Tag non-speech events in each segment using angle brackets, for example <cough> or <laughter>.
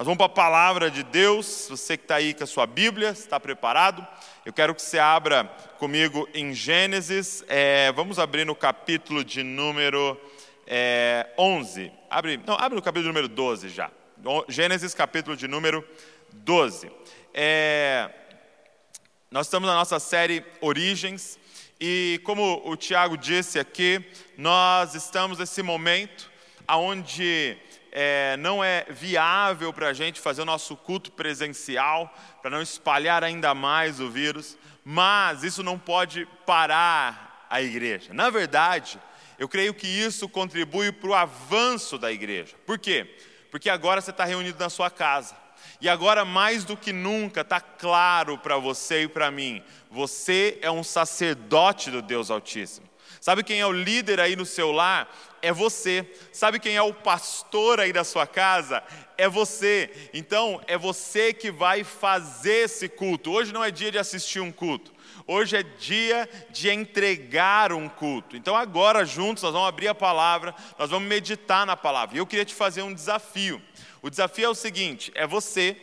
nós vamos para a palavra de Deus. Você que está aí com a sua Bíblia, está preparado? Eu quero que você abra comigo em Gênesis. É, vamos abrir no capítulo de número é, 11. Abre, não, abre no capítulo número 12 já. Gênesis, capítulo de número 12. É, nós estamos na nossa série Origens. E como o Tiago disse aqui, nós estamos nesse momento onde é, não é viável para a gente fazer o nosso culto presencial, para não espalhar ainda mais o vírus, mas isso não pode parar a igreja. Na verdade, eu creio que isso contribui para o avanço da igreja. Por quê? Porque agora você está reunido na sua casa. E agora, mais do que nunca, está claro para você e para mim: você é um sacerdote do Deus Altíssimo. Sabe quem é o líder aí no seu lar? É você. Sabe quem é o pastor aí da sua casa? É você. Então, é você que vai fazer esse culto. Hoje não é dia de assistir um culto. Hoje é dia de entregar um culto. Então, agora, juntos, nós vamos abrir a palavra, nós vamos meditar na palavra. E eu queria te fazer um desafio. O desafio é o seguinte: é você,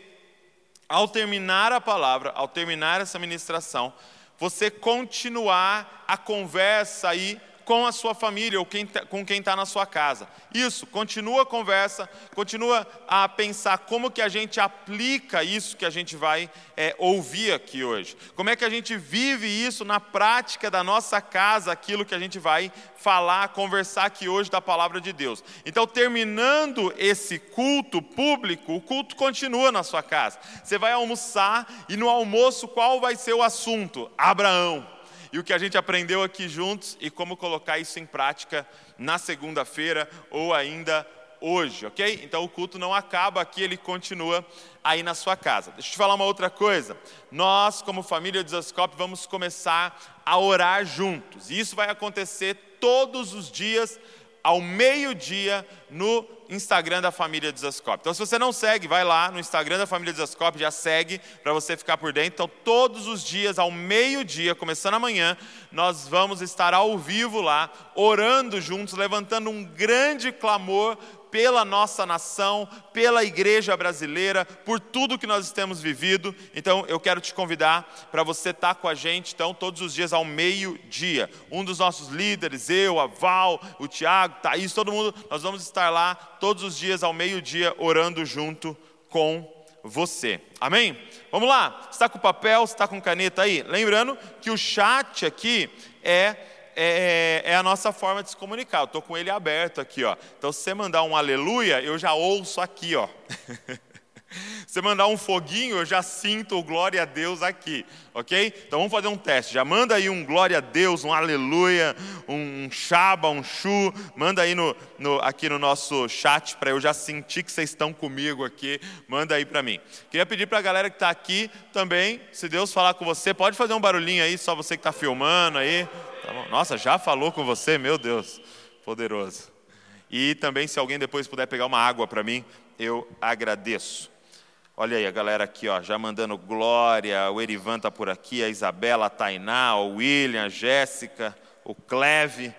ao terminar a palavra, ao terminar essa ministração, você continuar a conversa aí com a sua família ou quem, tá, com quem está na sua casa. Isso, continua a conversa, continua a pensar como que a gente aplica isso que a gente vai é, ouvir aqui hoje. Como é que a gente vive isso na prática da nossa casa, aquilo que a gente vai falar, conversar aqui hoje da palavra de Deus. Então, terminando esse culto público, o culto continua na sua casa. Você vai almoçar e no almoço qual vai ser o assunto? Abraão e o que a gente aprendeu aqui juntos e como colocar isso em prática na segunda-feira ou ainda hoje, ok? Então o culto não acaba aqui, ele continua aí na sua casa. Deixa eu te falar uma outra coisa. Nós, como família de Zascope, vamos começar a orar juntos. E isso vai acontecer todos os dias ao meio-dia no Instagram da família Desascope. Então, se você não segue, vai lá no Instagram da família Desascope, já segue para você ficar por dentro. Então, todos os dias, ao meio-dia, começando amanhã, nós vamos estar ao vivo lá, orando juntos, levantando um grande clamor pela nossa nação, pela igreja brasileira, por tudo que nós temos vivido. Então, eu quero te convidar para você estar com a gente, então, todos os dias ao meio-dia. Um dos nossos líderes, eu, a Val, o Tiago, Thaís, todo mundo, nós vamos estar lá todos os dias ao meio-dia orando junto com você. Amém? Vamos lá. Está com papel, está com caneta aí? Lembrando que o chat aqui é é, é, a nossa forma de se comunicar. Eu estou com ele aberto aqui, ó. Então, se você mandar um aleluia, eu já ouço aqui, ó. <laughs> você mandar um foguinho, eu já sinto o glória a Deus aqui, ok? Então vamos fazer um teste. Já manda aí um glória a Deus, um aleluia, um shaba, um chu. Manda aí no, no aqui no nosso chat para eu já sentir que vocês estão comigo aqui. Manda aí para mim. Queria pedir para a galera que está aqui também, se Deus falar com você, pode fazer um barulhinho aí, só você que está filmando aí. Tá Nossa, já falou com você? Meu Deus, poderoso. E também, se alguém depois puder pegar uma água para mim, eu agradeço. Olha aí a galera aqui, ó, já mandando glória. O Erivan está por aqui, a Isabela, a Tainá, o William, a Jéssica, o Cleve.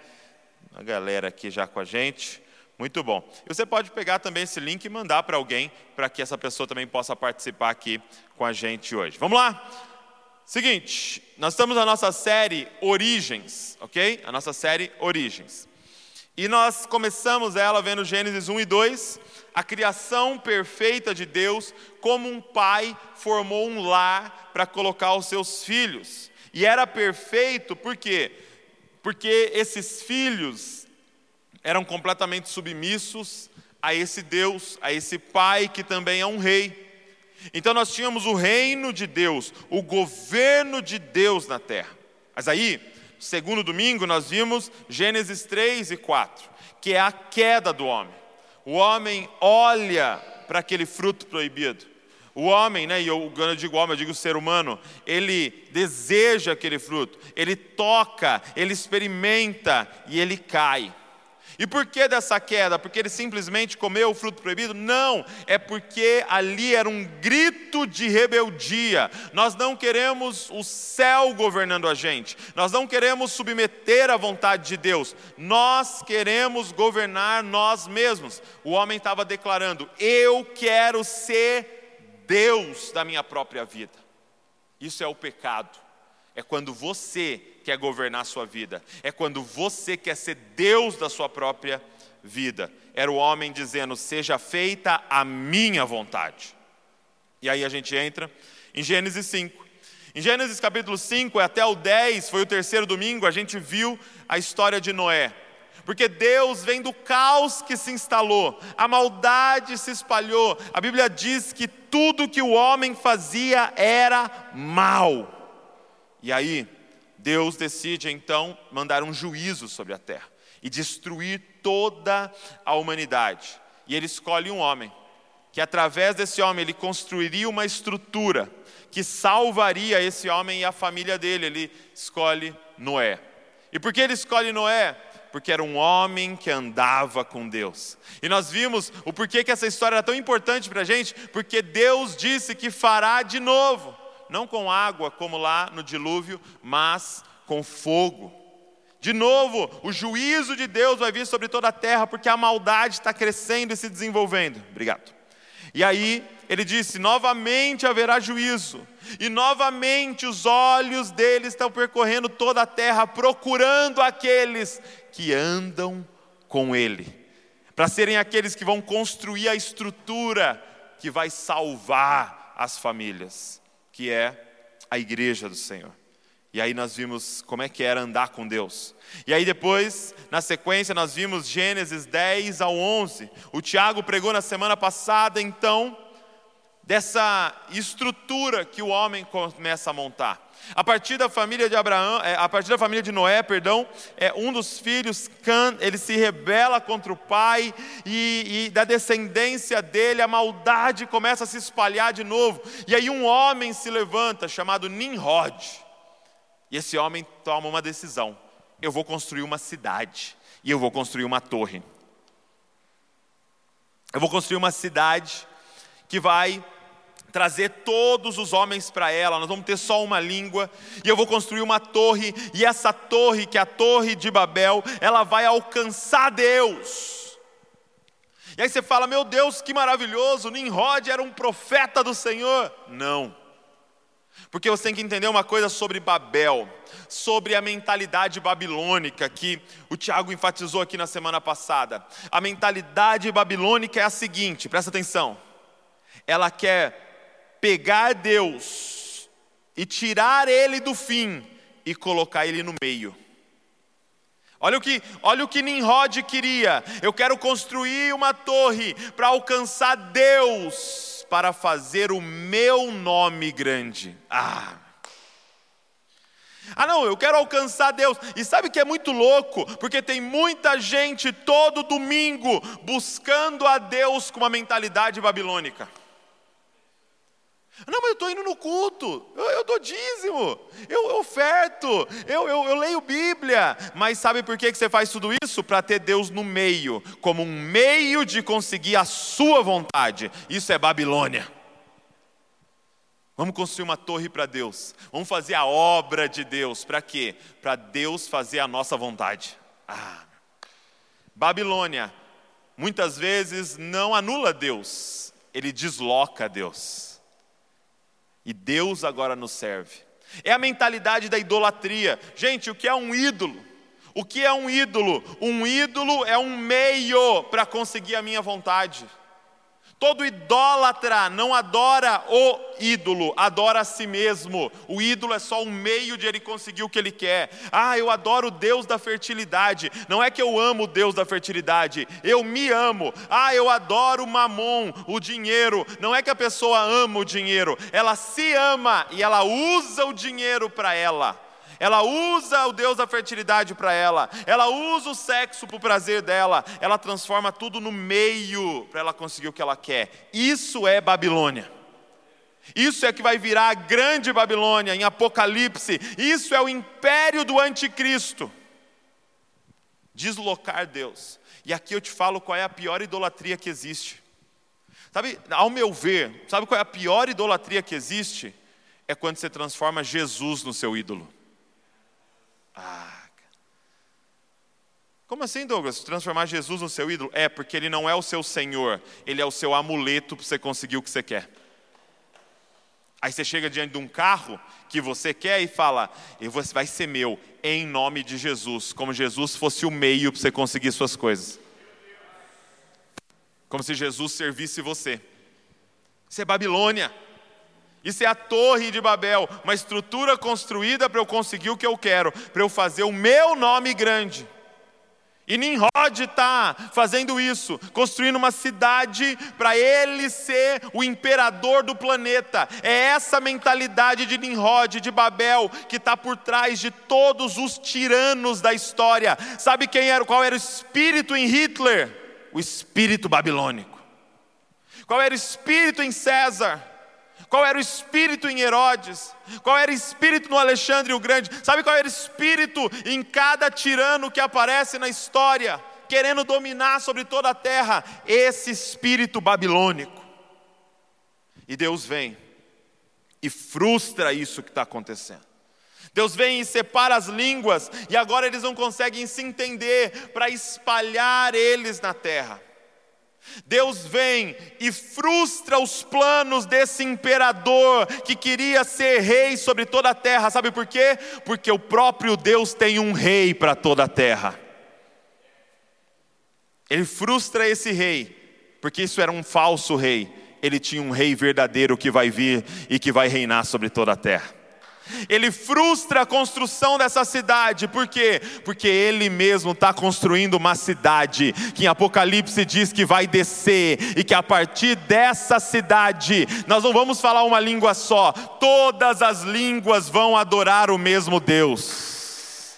A galera aqui já com a gente. Muito bom. E você pode pegar também esse link e mandar para alguém, para que essa pessoa também possa participar aqui com a gente hoje. Vamos lá? Seguinte, nós estamos na nossa série Origens, ok? A nossa série Origens. E nós começamos ela vendo Gênesis 1 e 2, a criação perfeita de Deus, como um pai formou um lar para colocar os seus filhos. E era perfeito por quê? Porque esses filhos eram completamente submissos a esse Deus, a esse pai que também é um rei. Então nós tínhamos o reino de Deus, o governo de Deus na terra. Mas aí, segundo domingo, nós vimos Gênesis 3 e 4, que é a queda do homem. O homem olha para aquele fruto proibido. O homem, né, e eu, eu digo homem, eu digo ser humano, ele deseja aquele fruto, ele toca, ele experimenta e ele cai. E por que dessa queda? Porque ele simplesmente comeu o fruto proibido? Não, é porque ali era um grito de rebeldia. Nós não queremos o céu governando a gente, nós não queremos submeter à vontade de Deus, nós queremos governar nós mesmos. O homem estava declarando: Eu quero ser Deus da minha própria vida. Isso é o pecado. É quando você quer governar a sua vida, é quando você quer ser Deus da sua própria vida. Era o homem dizendo: Seja feita a minha vontade. E aí a gente entra em Gênesis 5. Em Gênesis capítulo 5 até o 10, foi o terceiro domingo, a gente viu a história de Noé. Porque Deus vem do caos que se instalou, a maldade se espalhou. A Bíblia diz que tudo que o homem fazia era mal. E aí, Deus decide então mandar um juízo sobre a terra e destruir toda a humanidade. E ele escolhe um homem, que através desse homem ele construiria uma estrutura que salvaria esse homem e a família dele. Ele escolhe Noé. E por que ele escolhe Noé? Porque era um homem que andava com Deus. E nós vimos o porquê que essa história era tão importante para a gente, porque Deus disse que fará de novo não com água como lá no dilúvio, mas com fogo. De novo, o juízo de Deus vai vir sobre toda a terra, porque a maldade está crescendo e se desenvolvendo. Obrigado. E aí ele disse: novamente haverá juízo, e novamente os olhos dele estão percorrendo toda a terra, procurando aqueles que andam com ele, para serem aqueles que vão construir a estrutura que vai salvar as famílias que é a igreja do Senhor. E aí nós vimos como é que era andar com Deus. E aí depois, na sequência, nós vimos Gênesis 10 ao 11. O Tiago pregou na semana passada, então, dessa estrutura que o homem começa a montar. A partir da família de Abraão, é, a partir da família de Noé, perdão, é, um dos filhos, Can, ele se rebela contra o pai e, e da descendência dele a maldade começa a se espalhar de novo. E aí um homem se levanta chamado Nimrod. E esse homem toma uma decisão: eu vou construir uma cidade e eu vou construir uma torre. Eu vou construir uma cidade que vai trazer todos os homens para ela, nós vamos ter só uma língua, e eu vou construir uma torre, e essa torre, que é a Torre de Babel, ela vai alcançar Deus. E aí você fala, meu Deus, que maravilhoso, Nimrod era um profeta do Senhor. Não. Porque você tem que entender uma coisa sobre Babel, sobre a mentalidade babilônica que o Tiago enfatizou aqui na semana passada. A mentalidade babilônica é a seguinte, presta atenção. Ela quer pegar Deus e tirar ele do fim e colocar ele no meio. Olha o que, olha o que Nimrod queria. Eu quero construir uma torre para alcançar Deus, para fazer o meu nome grande. Ah. Ah, não, eu quero alcançar Deus. E sabe que é muito louco? Porque tem muita gente todo domingo buscando a Deus com uma mentalidade babilônica. Não, mas eu estou indo no culto, eu, eu dou dízimo, eu, eu oferto, eu, eu, eu, leio Bíblia. Mas sabe por que, que você faz tudo isso? Para ter Deus no meio, como um meio de conseguir a sua vontade. Isso é Babilônia. Vamos construir uma torre para Deus, vamos fazer a obra de Deus, para quê? Para Deus fazer a nossa vontade. Ah. Babilônia, muitas vezes não anula Deus, ele desloca Deus. E Deus agora nos serve. É a mentalidade da idolatria. Gente, o que é um ídolo? O que é um ídolo? Um ídolo é um meio para conseguir a minha vontade. Todo idólatra não adora o ídolo, adora a si mesmo. O ídolo é só um meio de ele conseguir o que ele quer. Ah, eu adoro o Deus da fertilidade. Não é que eu amo o Deus da fertilidade, eu me amo. Ah, eu adoro o mamon, o dinheiro. Não é que a pessoa ama o dinheiro, ela se ama e ela usa o dinheiro para ela ela usa o Deus da fertilidade para ela, ela usa o sexo para o prazer dela, ela transforma tudo no meio para ela conseguir o que ela quer. Isso é Babilônia. Isso é que vai virar a grande Babilônia em Apocalipse. Isso é o império do anticristo. deslocar Deus. E aqui eu te falo qual é a pior idolatria que existe. Sabe, ao meu ver, sabe qual é a pior idolatria que existe? É quando você transforma Jesus no seu ídolo. Ah, como assim, Douglas? Transformar Jesus no seu ídolo? É, porque ele não é o seu Senhor, ele é o seu amuleto para você conseguir o que você quer. Aí você chega diante de um carro que você quer e fala: você vai ser meu, em nome de Jesus, como Jesus fosse o meio para você conseguir suas coisas. Como se Jesus servisse você. Isso é Babilônia. Isso é a torre de Babel, uma estrutura construída para eu conseguir o que eu quero, para eu fazer o meu nome grande. E Nimrod está fazendo isso, construindo uma cidade para ele ser o imperador do planeta. É essa mentalidade de Nimrod, de Babel, que está por trás de todos os tiranos da história. Sabe quem era? Qual era o espírito em Hitler? O espírito babilônico. Qual era o espírito em César? Qual era o espírito em Herodes? Qual era o espírito no Alexandre o Grande? Sabe qual era o espírito em cada tirano que aparece na história, querendo dominar sobre toda a terra? Esse espírito babilônico. E Deus vem e frustra isso que está acontecendo. Deus vem e separa as línguas, e agora eles não conseguem se entender para espalhar eles na terra. Deus vem e frustra os planos desse imperador que queria ser rei sobre toda a terra. Sabe por quê? Porque o próprio Deus tem um rei para toda a terra. Ele frustra esse rei, porque isso era um falso rei. Ele tinha um rei verdadeiro que vai vir e que vai reinar sobre toda a terra. Ele frustra a construção dessa cidade, por quê? Porque ele mesmo está construindo uma cidade que em Apocalipse diz que vai descer, e que a partir dessa cidade, nós não vamos falar uma língua só, todas as línguas vão adorar o mesmo Deus.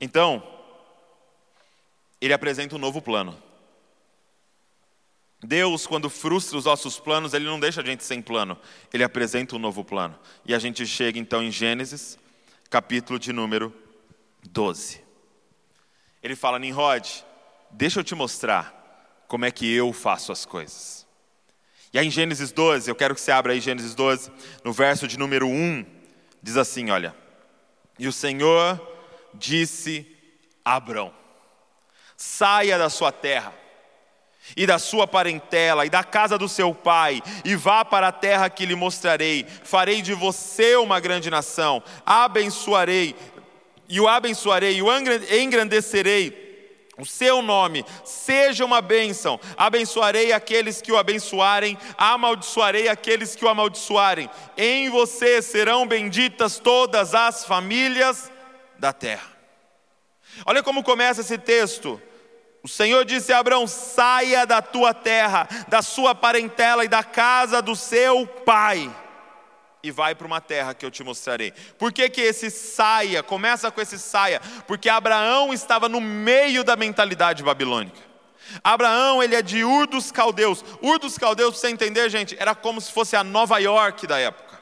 Então, ele apresenta um novo plano. Deus, quando frustra os nossos planos, Ele não deixa a gente sem plano, Ele apresenta um novo plano. E a gente chega então em Gênesis, capítulo de número 12. Ele fala: Nimrod, deixa eu te mostrar como é que eu faço as coisas. E aí em Gênesis 12, eu quero que você abra aí Gênesis 12, no verso de número 1, diz assim: olha. E o Senhor disse a Abrão: saia da sua terra e da sua parentela e da casa do seu pai, e vá para a terra que lhe mostrarei. Farei de você uma grande nação, abençoarei, e o abençoarei, e o engrandecerei o seu nome, seja uma bênção. Abençoarei aqueles que o abençoarem, amaldiçoarei aqueles que o amaldiçoarem. Em você serão benditas todas as famílias da terra. Olha como começa esse texto. O Senhor disse a Abraão: saia da tua terra, da sua parentela e da casa do seu pai, e vai para uma terra que eu te mostrarei. Por que, que esse saia, começa com esse saia? Porque Abraão estava no meio da mentalidade babilônica. Abraão, ele é de Ur dos Caldeus. Ur dos Caldeus, para você entender, gente, era como se fosse a Nova York da época.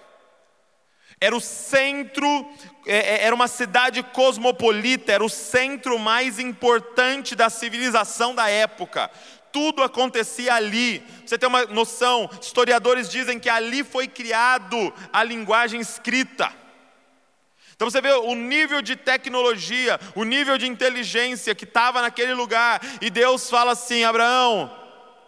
Era o centro, era uma cidade cosmopolita, era o centro mais importante da civilização da época. Tudo acontecia ali. Você tem uma noção, historiadores dizem que ali foi criado a linguagem escrita. Então você vê o nível de tecnologia, o nível de inteligência que estava naquele lugar, e Deus fala assim: Abraão,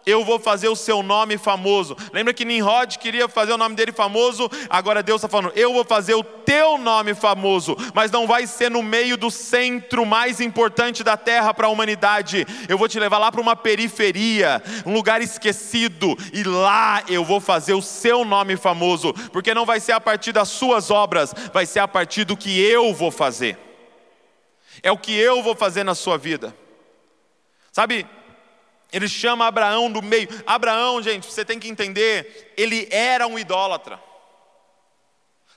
eu vou fazer o seu nome famoso. Lembra que Nimrod queria fazer o nome dele famoso? Agora Deus está falando: eu vou fazer o teu nome famoso, mas não vai ser no meio do centro mais importante da terra para a humanidade. Eu vou te levar lá para uma periferia, um lugar esquecido, e lá eu vou fazer o seu nome famoso, porque não vai ser a partir das suas obras, vai ser a partir do que eu vou fazer. É o que eu vou fazer na sua vida. Sabe, ele chama Abraão do meio. Abraão, gente, você tem que entender, ele era um idólatra.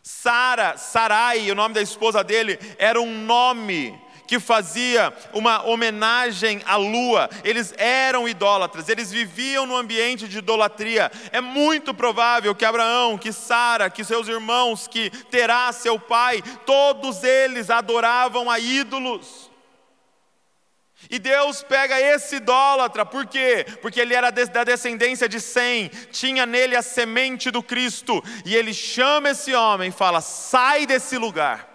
Sara, Sarai, o nome da esposa dele, era um nome que fazia uma homenagem à lua. Eles eram idólatras, eles viviam no ambiente de idolatria. É muito provável que Abraão, que Sara, que seus irmãos, que Terá, seu pai, todos eles adoravam a ídolos. E Deus pega esse idólatra, por quê? Porque ele era da descendência de Sem, tinha nele a semente do Cristo, e ele chama esse homem e fala: sai desse lugar,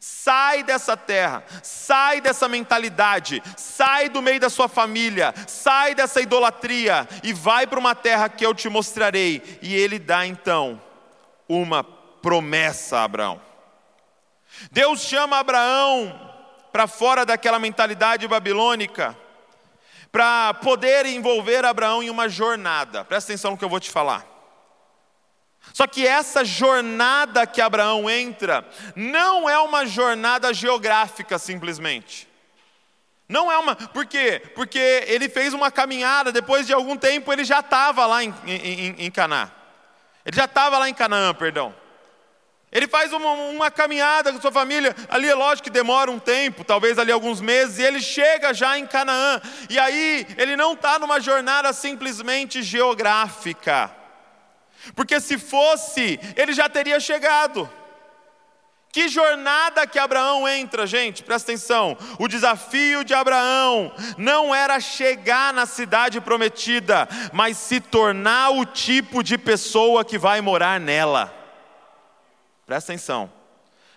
sai dessa terra, sai dessa mentalidade, sai do meio da sua família, sai dessa idolatria e vai para uma terra que eu te mostrarei. E ele dá então uma promessa a Abraão. Deus chama Abraão para fora daquela mentalidade babilônica, para poder envolver Abraão em uma jornada. Presta atenção no que eu vou te falar. Só que essa jornada que Abraão entra não é uma jornada geográfica simplesmente. Não é uma. Por quê? Porque ele fez uma caminhada, depois de algum tempo ele já estava lá em, em, em Caná. Ele já estava lá em Canaã, perdão. Ele faz uma, uma, caminhada com sua família, ali é lógico que demora um tempo, talvez ali alguns meses, e ele chega já em Canaã. E aí ele não está numa jornada simplesmente geográfica, porque se fosse, ele já teria chegado. Que jornada que Abraão entra, gente, presta atenção. O desafio de Abraão não era chegar na cidade prometida, mas se tornar o tipo de pessoa que vai morar nela. Presta atenção.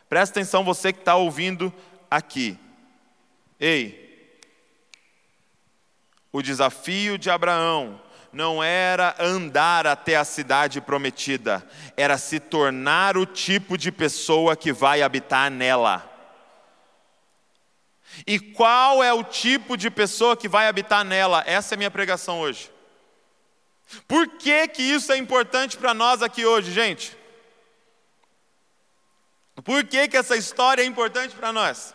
Presta atenção você que está ouvindo aqui. Ei, o desafio de Abraão não era andar até a cidade prometida, era se tornar o tipo de pessoa que vai habitar nela. E qual é o tipo de pessoa que vai habitar nela? Essa é a minha pregação hoje. Por que, que isso é importante para nós aqui hoje, gente? Por que, que essa história é importante para nós?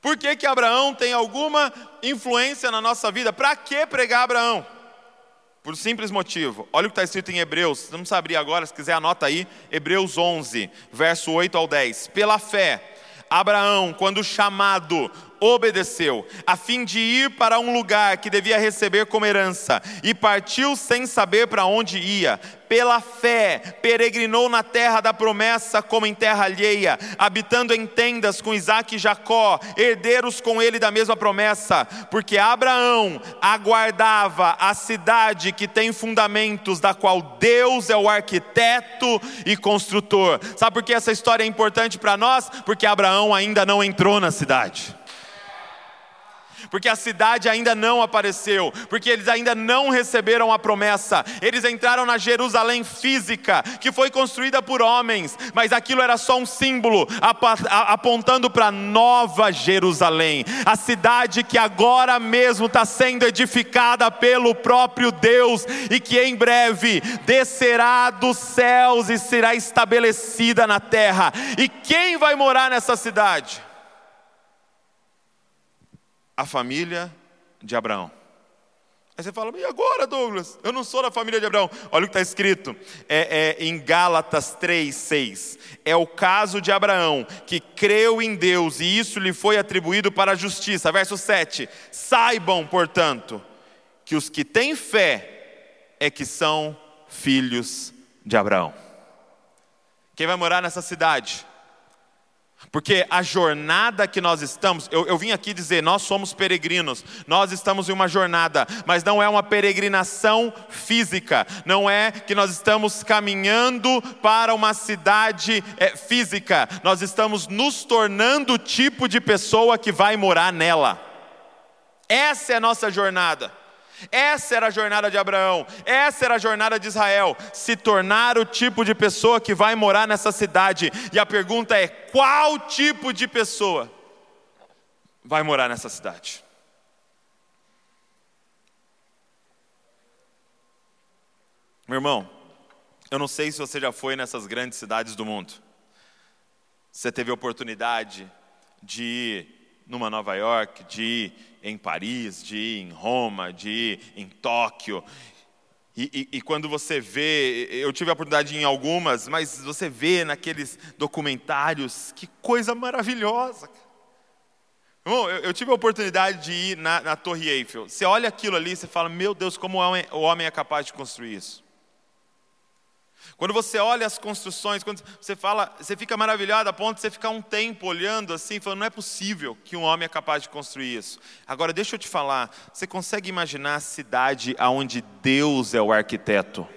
Por que, que Abraão tem alguma influência na nossa vida? Para que pregar Abraão? Por simples motivo. Olha o que está escrito em Hebreus. Vamos não abrir agora, se quiser anota aí. Hebreus 11, verso 8 ao 10. Pela fé, Abraão, quando chamado, obedeceu, a fim de ir para um lugar que devia receber como herança, e partiu sem saber para onde ia. Pela fé, peregrinou na terra da promessa como em terra alheia, habitando em tendas com Isaac e Jacó, herdeiros com ele da mesma promessa, porque Abraão aguardava a cidade que tem fundamentos, da qual Deus é o arquiteto e construtor. Sabe por que essa história é importante para nós? Porque Abraão ainda não entrou na cidade porque a cidade ainda não apareceu, porque eles ainda não receberam a promessa. Eles entraram na Jerusalém física, que foi construída por homens, mas aquilo era só um símbolo apontando para Nova Jerusalém, a cidade que agora mesmo está sendo edificada pelo próprio Deus e que em breve descerá dos céus e será estabelecida na terra. E quem vai morar nessa cidade? A família de Abraão. Aí você fala, e agora, Douglas? Eu não sou da família de Abraão. Olha o que está escrito é, é, em Gálatas 3, 6. É o caso de Abraão, que creu em Deus e isso lhe foi atribuído para a justiça. Verso 7. Saibam, portanto, que os que têm fé é que são filhos de Abraão. Quem vai morar nessa cidade? Porque a jornada que nós estamos, eu, eu, vim aqui dizer, nós somos peregrinos, nós estamos em uma jornada, mas não é uma peregrinação física, não é que nós estamos caminhando para uma cidade é, física, nós estamos nos tornando o tipo de pessoa que vai morar nela. Essa é a nossa jornada. Essa era a jornada de Abraão, essa era a jornada de Israel, se tornar o tipo de pessoa que vai morar nessa cidade. E a pergunta é: qual tipo de pessoa vai morar nessa cidade? Meu irmão, eu não sei se você já foi nessas grandes cidades do mundo. Você teve a oportunidade de ir numa Nova York, de ir em Paris, de ir em Roma, de ir em Tóquio. E, e, e, quando você vê, eu tive a oportunidade em algumas, mas você vê naqueles documentários, que coisa maravilhosa. Bom, eu, eu tive a oportunidade de ir na, na, Torre Eiffel. Você olha aquilo ali e você fala, meu Deus, como o homem, o homem é capaz de construir isso. Quando você olha as construções, quando você fala, você fica maravilhado a ponto de você ficar um tempo olhando assim, falando, não é possível que um homem é capaz de construir isso. Agora, deixa eu te falar, você consegue imaginar a cidade onde Deus é o arquiteto?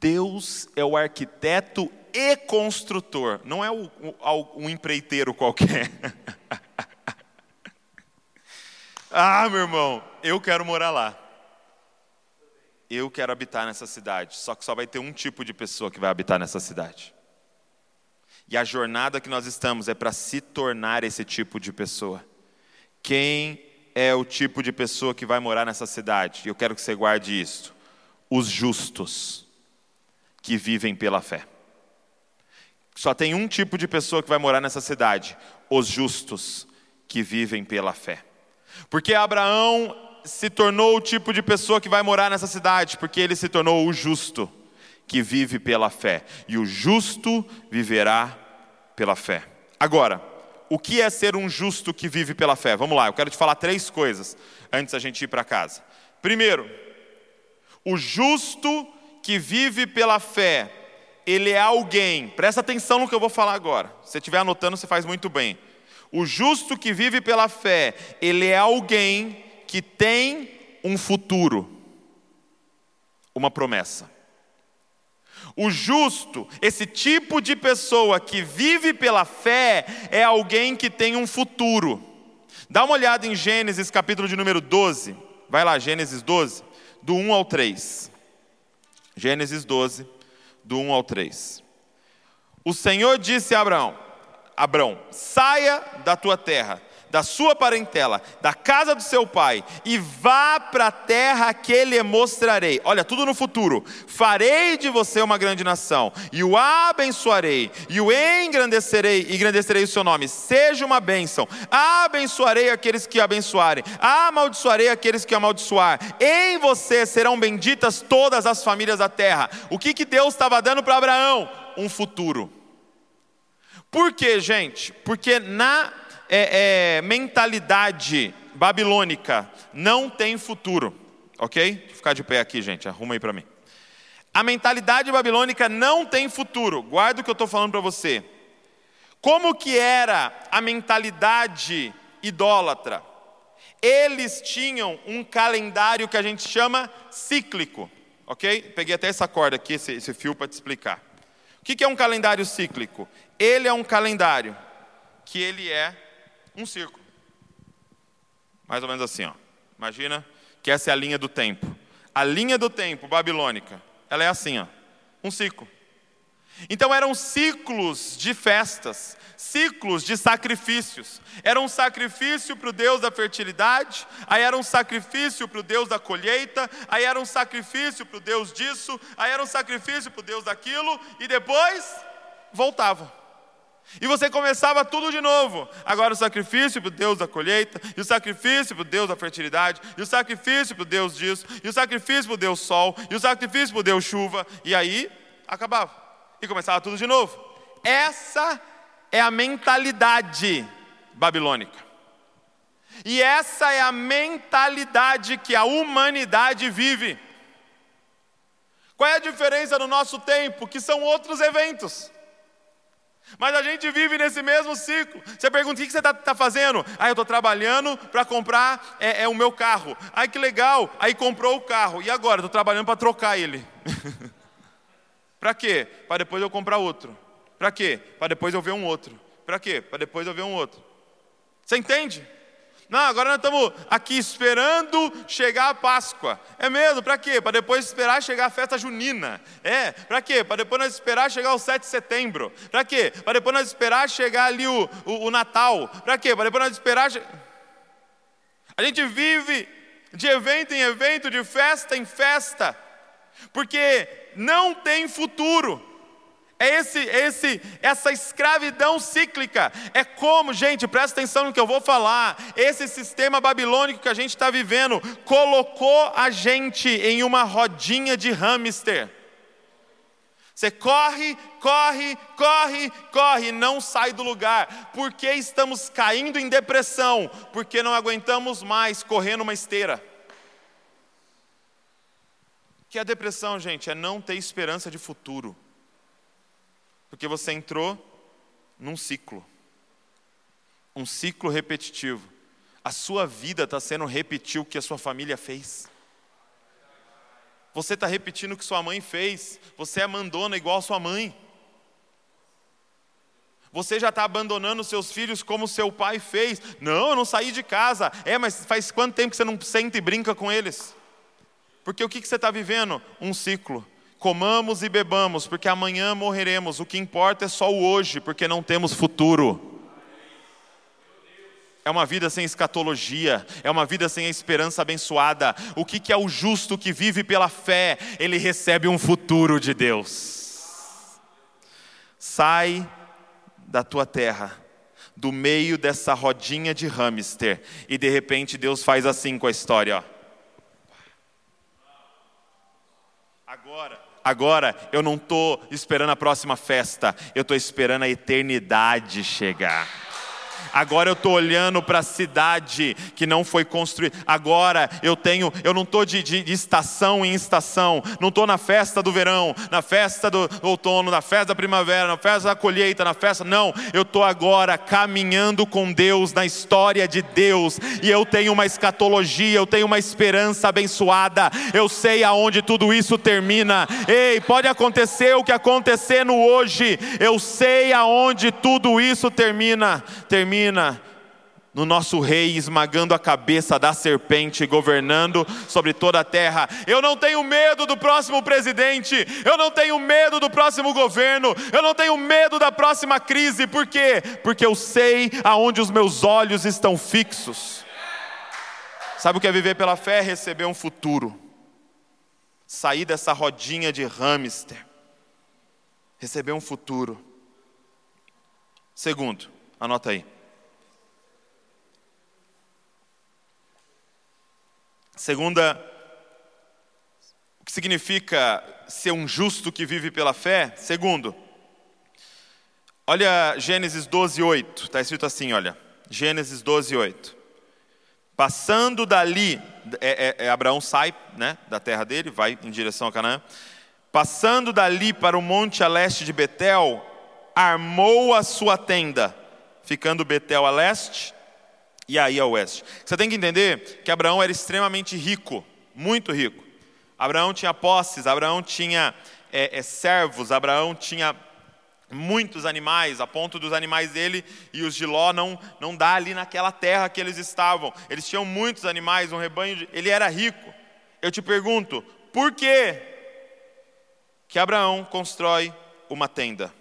Deus é o arquiteto e construtor, não é o, um empreiteiro qualquer. <laughs> ah, meu irmão, eu quero morar lá eu quero habitar nessa cidade. Só que só vai ter um tipo de pessoa que vai habitar nessa cidade. E a jornada que nós estamos é para se tornar esse tipo de pessoa. Quem é o tipo de pessoa que vai morar nessa cidade? Eu quero que você guarde isso. Os justos que vivem pela fé. Só tem um tipo de pessoa que vai morar nessa cidade: os justos que vivem pela fé. Porque Abraão se tornou o tipo de pessoa que vai morar nessa cidade, porque ele se tornou o justo, que vive pela fé. E o justo viverá pela fé. Agora, o que é ser um justo que vive pela fé? Vamos lá, eu quero te falar três coisas antes da gente ir para casa. Primeiro, o justo que vive pela fé, ele é alguém, presta atenção no que eu vou falar agora. Se você estiver anotando, você faz muito bem. O justo que vive pela fé, ele é alguém que tem um futuro, uma promessa. O justo, esse tipo de pessoa que vive pela fé, é alguém que tem um futuro. Dá uma olhada em Gênesis capítulo de número 12. Vai lá, Gênesis 12, do 1 ao 3. Gênesis 12, do 1 ao 3. O Senhor disse a Abraão: Abraão, saia da tua terra da sua parentela, da casa do seu pai, e vá para a terra que lhe mostrarei. Olha, tudo no futuro. Farei de você uma grande nação, e o abençoarei, e o engrandecerei, engrandecerei o seu nome. Seja uma bênção. Abençoarei aqueles que abençoarem, amaldiçoarei aqueles que amaldiçoar. Em você serão benditas todas as famílias da terra. O que, que Deus estava dando para Abraão? Um futuro. Por quê, gente? Porque na é, é, mentalidade babilônica não tem futuro, ok? Vou ficar de pé aqui, gente, arruma aí para mim. A mentalidade babilônica não tem futuro, guarda o que eu estou falando para você. Como que era a mentalidade idólatra? Eles tinham um calendário que a gente chama cíclico, ok? Peguei até essa corda aqui, esse, esse fio para te explicar. O que é um calendário cíclico? Ele é um calendário que ele é um círculo. Mais ou menos assim, ó. Imagina que essa é a linha do tempo. A linha do tempo babilônica, ela é assim, ó. Um ciclo. Então eram ciclos de festas, ciclos de sacrifícios. Era um sacrifício para o Deus da fertilidade, aí era um sacrifício para o Deus da colheita, aí era um sacrifício para o Deus disso, aí era um sacrifício para o Deus daquilo, e depois voltava. E você começava tudo de novo. Agora o sacrifício para o Deus da colheita, e o sacrifício para o Deus da fertilidade, e o sacrifício para o Deus disso, e o sacrifício para o Deus sol, e o sacrifício para o Deus chuva. E aí acabava. E começava tudo de novo. Essa é a mentalidade babilônica. E essa é a mentalidade que a humanidade vive. Qual é a diferença no nosso tempo? Que são outros eventos. Mas a gente vive nesse mesmo ciclo. Você pergunta: o que você está tá fazendo? Ah, eu estou trabalhando para comprar é, é, o meu carro. Ai, que legal. Aí comprou o carro. E agora? Estou trabalhando para trocar ele. <laughs> para quê? Para depois eu comprar outro. Para quê? Para depois eu ver um outro. Para quê? Para depois eu ver um outro. Você entende? Não, agora nós estamos aqui esperando chegar a Páscoa. É mesmo? Para quê? Para depois esperar chegar a festa junina. É, para quê? Para depois nós esperar chegar o 7 de setembro. Para quê? Para depois nós esperar chegar ali o, o, o Natal. Para quê? Para depois nós esperar. A gente vive de evento em evento, de festa em festa, porque não tem futuro. É esse, esse, essa escravidão cíclica. É como, gente, presta atenção no que eu vou falar. Esse sistema babilônico que a gente está vivendo colocou a gente em uma rodinha de hamster. Você corre, corre, corre, corre, não sai do lugar. Por que estamos caindo em depressão? Porque não aguentamos mais correr numa esteira. Que a depressão, gente, é não ter esperança de futuro. Porque você entrou num ciclo. Um ciclo repetitivo. A sua vida está sendo repetir o que a sua família fez. Você está repetindo o que sua mãe fez. Você é mandona igual a sua mãe. Você já está abandonando seus filhos como seu pai fez. Não, eu não saí de casa. É, mas faz quanto tempo que você não senta e brinca com eles? Porque o que, que você está vivendo? Um ciclo. Comamos e bebamos, porque amanhã morreremos. O que importa é só o hoje, porque não temos futuro. É uma vida sem escatologia, é uma vida sem a esperança abençoada. O que, é o justo que vive pela fé? Ele recebe um futuro de Deus. Sai da tua terra, do meio dessa rodinha de hamster, e de repente Deus faz assim com a história. Ó. Agora, agora eu não estou esperando a próxima festa, eu estou esperando a eternidade chegar. Agora eu estou olhando para a cidade que não foi construída. Agora eu tenho, eu não estou de, de, de, estação em estação. Não estou na festa do verão, na festa do outono, na festa da primavera, na festa da colheita, na festa. Não, eu estou agora caminhando com Deus na história de Deus. E eu tenho uma escatologia, eu tenho uma esperança abençoada. Eu sei aonde tudo isso termina. Ei, pode acontecer o que acontecer no hoje. Eu sei aonde tudo isso termina. Termina no nosso rei esmagando a cabeça da serpente, governando sobre toda a terra. Eu não tenho medo do próximo presidente, eu não tenho medo do próximo governo, eu não tenho medo da próxima crise, por quê? Porque eu sei aonde os meus olhos estão fixos. Sabe o que é viver pela fé? Receber um futuro, sair dessa rodinha de hamster, receber um futuro. Segundo, anota aí. Segunda, o que significa ser um justo que vive pela fé? Segundo, olha Gênesis 12, 8. Está escrito assim: olha, Gênesis 12, 8. Passando dali, é, é, é, Abraão sai né, da terra dele, vai em direção a Canaã. Passando dali para o monte a leste de Betel, armou a sua tenda, ficando Betel a leste e aí a oeste. Você tem que entender que Abraão era extremamente rico, muito rico. Abraão tinha posses, Abraão tinha é, é, servos, Abraão tinha muitos animais, a ponto dos animais dele e os de Ló não, não dá ali naquela terra que eles estavam. Eles tinham muitos animais, um rebanho, de, ele era rico. Eu te pergunto, por que que Abraão constrói uma tenda?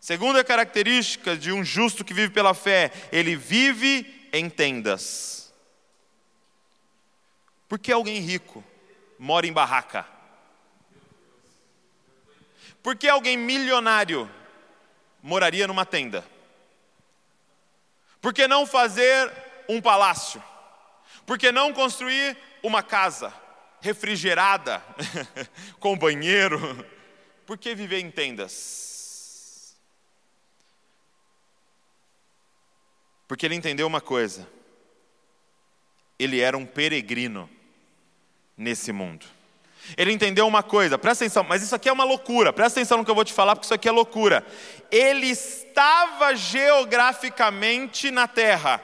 Segunda característica de um justo que vive pela fé, ele vive em tendas. Por que alguém rico mora em barraca? Por que alguém milionário moraria numa tenda? Por que não fazer um palácio? Por que não construir uma casa refrigerada, <laughs> com banheiro? Por que viver em tendas? Porque ele entendeu uma coisa: ele era um peregrino nesse mundo. Ele entendeu uma coisa, presta atenção, mas isso aqui é uma loucura, presta atenção no que eu vou te falar, porque isso aqui é loucura. Ele estava geograficamente na terra,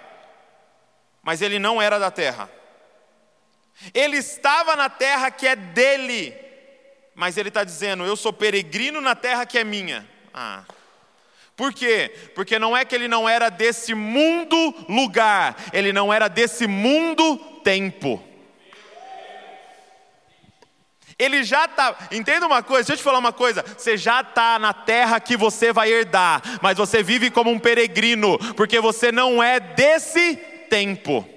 mas ele não era da terra. Ele estava na terra que é dele, mas ele está dizendo: Eu sou peregrino na terra que é minha. Ah, por quê? Porque não é que ele não era desse mundo lugar, ele não era desse mundo tempo. Ele já está, entenda uma coisa, deixa eu te falar uma coisa: você já está na terra que você vai herdar, mas você vive como um peregrino, porque você não é desse tempo.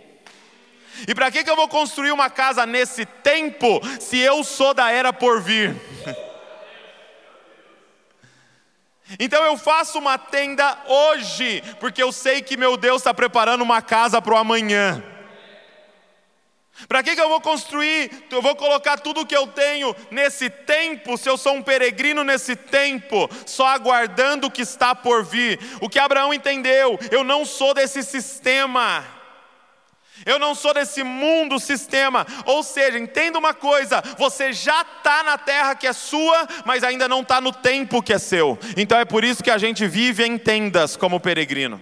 E para que, que eu vou construir uma casa nesse tempo, se eu sou da era por vir? <laughs> Então eu faço uma tenda hoje, porque eu sei que meu Deus está preparando uma casa para o amanhã. Para que, que eu vou construir? Eu vou colocar tudo o que eu tenho nesse tempo, se eu sou um peregrino nesse tempo, só aguardando o que está por vir. O que Abraão entendeu, eu não sou desse sistema. Eu não sou desse mundo sistema. Ou seja, entenda uma coisa: você já está na terra que é sua, mas ainda não está no tempo que é seu. Então é por isso que a gente vive em tendas como peregrino.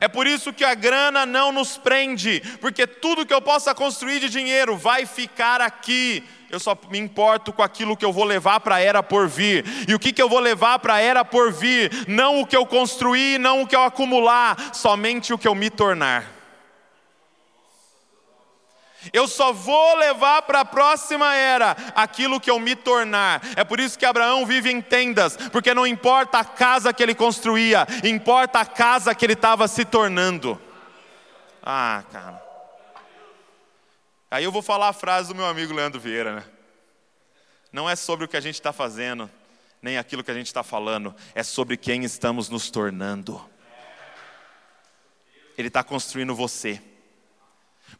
É por isso que a grana não nos prende, porque tudo que eu possa construir de dinheiro vai ficar aqui. Eu só me importo com aquilo que eu vou levar para a era por vir. E o que, que eu vou levar para a era por vir? Não o que eu construí, não o que eu acumular, somente o que eu me tornar. Eu só vou levar para a próxima era aquilo que eu me tornar. É por isso que Abraão vive em tendas, porque não importa a casa que ele construía, importa a casa que ele estava se tornando. Ah, cara. Aí eu vou falar a frase do meu amigo Leandro Vieira, né? Não é sobre o que a gente está fazendo, nem aquilo que a gente está falando, é sobre quem estamos nos tornando. Ele está construindo você.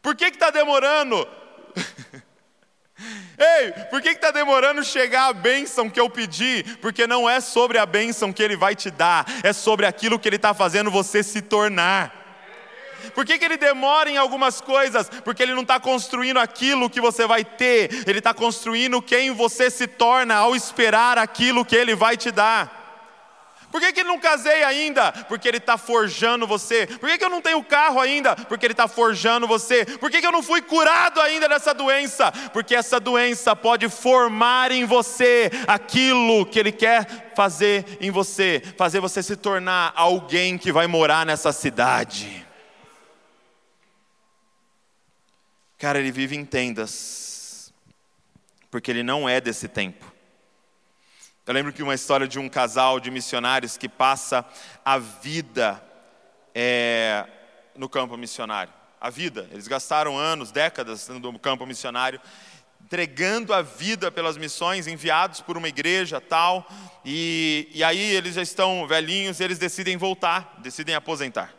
Por que está demorando? <laughs> Ei, por que está demorando chegar a bênção que eu pedi? Porque não é sobre a bênção que Ele vai te dar, é sobre aquilo que Ele está fazendo você se tornar. Por que, que ele demora em algumas coisas? Porque ele não está construindo aquilo que você vai ter, ele está construindo quem você se torna ao esperar aquilo que ele vai te dar. Por que, que não casei ainda? Porque ele está forjando você. Por que, que eu não tenho carro ainda? Porque ele está forjando você. Por que, que eu não fui curado ainda dessa doença? Porque essa doença pode formar em você aquilo que ele quer fazer em você, fazer você se tornar alguém que vai morar nessa cidade. Cara, ele vive em tendas, porque ele não é desse tempo. Eu lembro que uma história de um casal de missionários que passa a vida é, no campo missionário. A vida, eles gastaram anos, décadas no campo missionário, entregando a vida pelas missões, enviados por uma igreja tal, e, e aí eles já estão velhinhos e eles decidem voltar, decidem aposentar.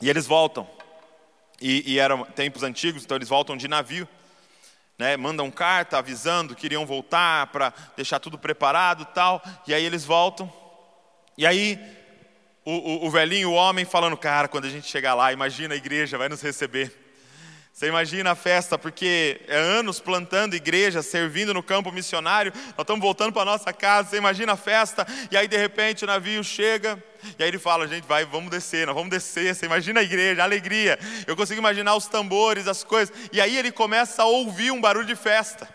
E eles voltam. E, e eram tempos antigos, então eles voltam de navio né, mandam carta avisando que iriam voltar para deixar tudo preparado tal, e aí eles voltam, e aí o, o, o velhinho, o homem falando, cara, quando a gente chegar lá, imagina a igreja vai nos receber, você imagina a festa, porque é anos plantando igreja, servindo no campo missionário, nós estamos voltando para nossa casa, você imagina a festa, e aí de repente o navio chega, e aí ele fala, gente, vai, vamos descer, nós vamos descer, você imagina a igreja, a alegria, eu consigo imaginar os tambores, as coisas, e aí ele começa a ouvir um barulho de festa,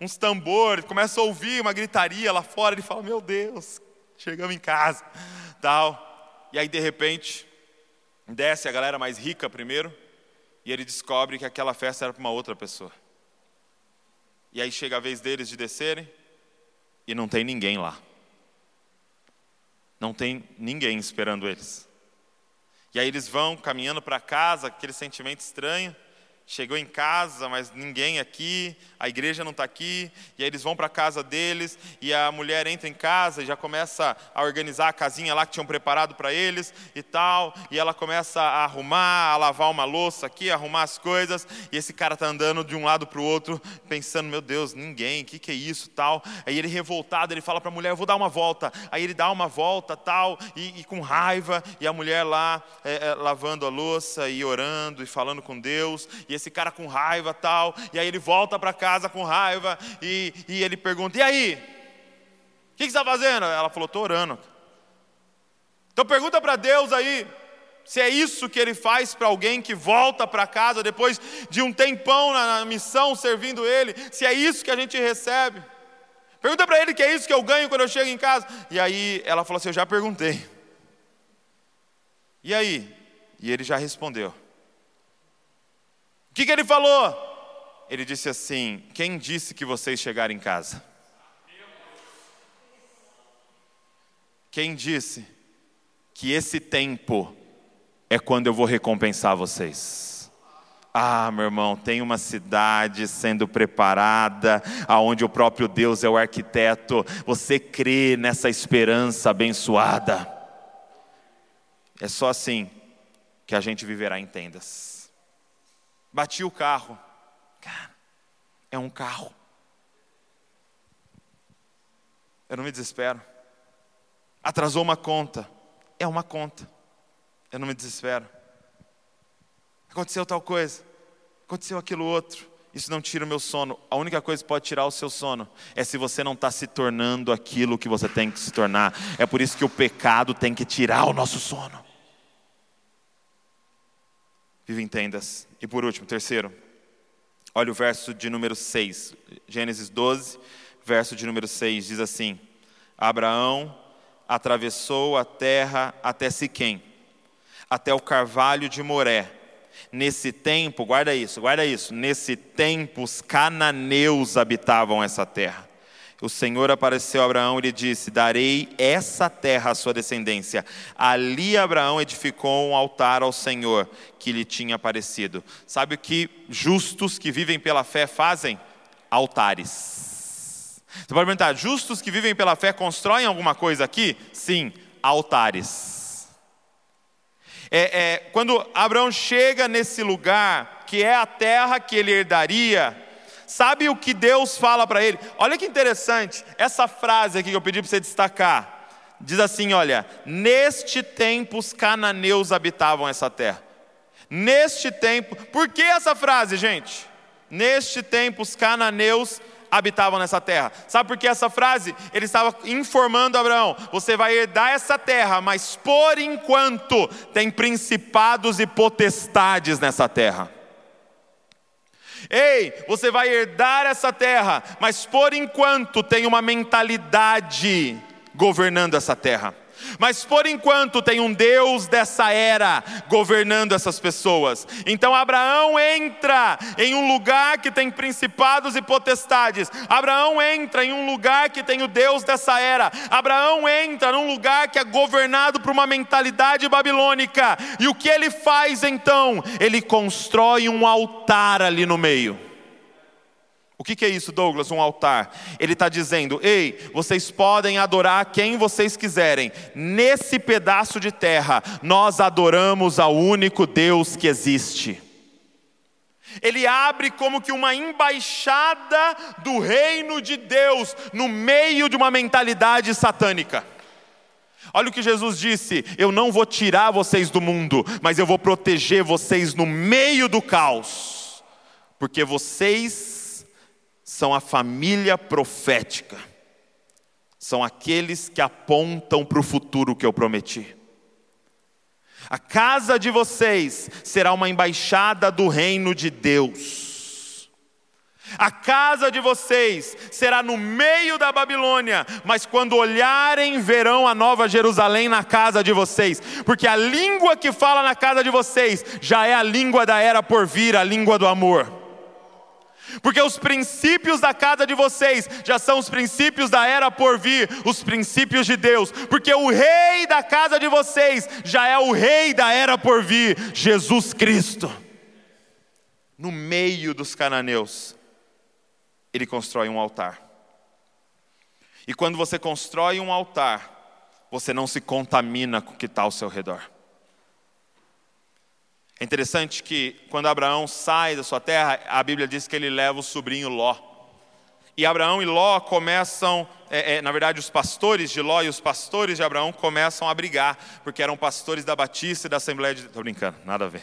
uns tambores, começa a ouvir uma gritaria lá fora, ele fala, meu Deus, chegamos em casa, tal, e aí de repente, desce a galera mais rica primeiro, e ele descobre que aquela festa era para uma outra pessoa. E aí chega a vez deles de descerem e não tem ninguém lá. Não tem ninguém esperando eles. E aí eles vão caminhando para casa, aquele sentimento estranho. Chegou em casa, mas ninguém aqui, a igreja não está aqui, e aí eles vão para a casa deles, e a mulher entra em casa e já começa a organizar a casinha lá que tinham preparado para eles e tal, e ela começa a arrumar, a lavar uma louça aqui, arrumar as coisas, e esse cara está andando de um lado para o outro, pensando, meu Deus, ninguém, o que, que é isso tal? Aí ele revoltado, ele fala para a mulher, eu vou dar uma volta, aí ele dá uma volta tal, e, e com raiva, e a mulher lá é, é, lavando a louça e orando e falando com Deus, e esse cara com raiva tal, e aí ele volta para casa com raiva, e, e ele pergunta: E aí? O que, que você está fazendo? Ela falou: Estou orando. Então pergunta para Deus aí, se é isso que ele faz para alguém que volta para casa depois de um tempão na, missão servindo ele, se é isso que a gente recebe. Pergunta para ele que é isso que eu ganho quando eu chego em casa. E aí ela falou assim: Eu já perguntei. E aí? E ele já respondeu. O que, que ele falou? Ele disse assim: Quem disse que vocês chegaram em casa? Quem disse que esse tempo é quando eu vou recompensar vocês? Ah, meu irmão, tem uma cidade sendo preparada, aonde o próprio Deus é o arquiteto. Você crê nessa esperança abençoada? É só assim que a gente viverá em tendas. Bati o carro. Cara, é um carro. Eu não me desespero. Atrasou uma conta. É uma conta. Eu não me desespero. Aconteceu tal coisa, aconteceu aquilo outro. Isso não tira o meu sono. A única coisa que pode tirar o seu sono é se você não está se tornando aquilo que você tem que se tornar. É por isso que o pecado tem que tirar o nosso sono. Vive em tendas. E por último, terceiro, olha o verso de número 6, Gênesis 12, verso de número 6, diz assim: Abraão atravessou a terra até Siquém, até o carvalho de Moré Nesse tempo, guarda isso, guarda isso. Nesse tempo, os cananeus habitavam essa terra. O Senhor apareceu a Abraão e lhe disse: Darei essa terra à sua descendência. Ali Abraão edificou um altar ao Senhor que lhe tinha aparecido. Sabe o que justos que vivem pela fé fazem? Altares. Você pode perguntar: justos que vivem pela fé constroem alguma coisa aqui? Sim, altares. É, é, quando Abraão chega nesse lugar, que é a terra que ele herdaria, sabe o que Deus fala para ele? Olha que interessante, essa frase aqui que eu pedi para você destacar. Diz assim: olha, neste tempo os cananeus habitavam essa terra. Neste tempo, por que essa frase, gente? Neste tempo os cananeus habitavam nessa terra. Sabe por que essa frase? Ele estava informando Abraão: você vai herdar essa terra, mas por enquanto tem principados e potestades nessa terra. Ei, você vai herdar essa terra, mas por enquanto tem uma mentalidade governando essa terra. Mas por enquanto tem um Deus dessa era governando essas pessoas. Então Abraão entra em um lugar que tem principados e potestades. Abraão entra em um lugar que tem o Deus dessa era. Abraão entra num lugar que é governado por uma mentalidade babilônica. E o que ele faz então? Ele constrói um altar ali no meio. O que, é isso, Douglas? Um altar. Ele está dizendo: ei, vocês podem adorar quem vocês quiserem. Nesse pedaço de terra, nós adoramos ao único Deus que existe. Ele abre como que uma embaixada do reino de Deus no meio de uma mentalidade satânica. Olha o que Jesus disse: Eu não vou tirar vocês do mundo, mas eu vou proteger vocês no meio do caos, porque vocês são a família profética, são aqueles que apontam para o futuro que eu prometi. A casa de vocês será uma embaixada do reino de Deus. A casa de vocês será no meio da Babilônia, mas quando olharem, verão a nova Jerusalém na casa de vocês, porque a língua que fala na casa de vocês já é a língua da era por vir, a língua do amor porque os princípios da casa de vocês já são os princípios da era por vir, os princípios de Deus, porque o rei da casa de vocês já é o rei da era por vir, Jesus Cristo. No meio dos cananeus, ele constrói um altar. E quando você constrói um altar, você não se contamina com o que está ao seu redor. É interessante que quando Abraão sai da sua terra, a Bíblia diz que ele leva o sobrinho Ló. E Abraão e Ló começam, é, é, na verdade, os pastores de Ló e os pastores de Abraão começam a brigar, porque eram pastores da Batista e da Assembleia de. Estou brincando, nada a ver.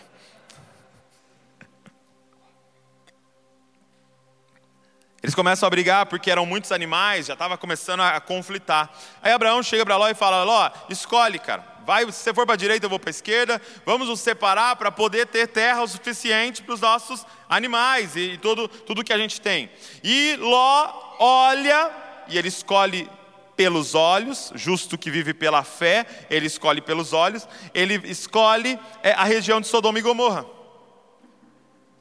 <laughs> Eles começam a brigar porque eram muitos animais, já estava começando a conflitar. Aí Abraão chega para Ló e fala: Ló, escolhe, cara vai, se você for para a direita, eu vou para a esquerda, vamos nos separar para poder ter terra o suficiente para os nossos animais e, e tudo, tudo que a gente tem. E Ló olha e ele escolhe pelos olhos, justo que vive pela fé, ele escolhe pelos olhos, ele escolhe é, a região de Sodoma e Gomorra.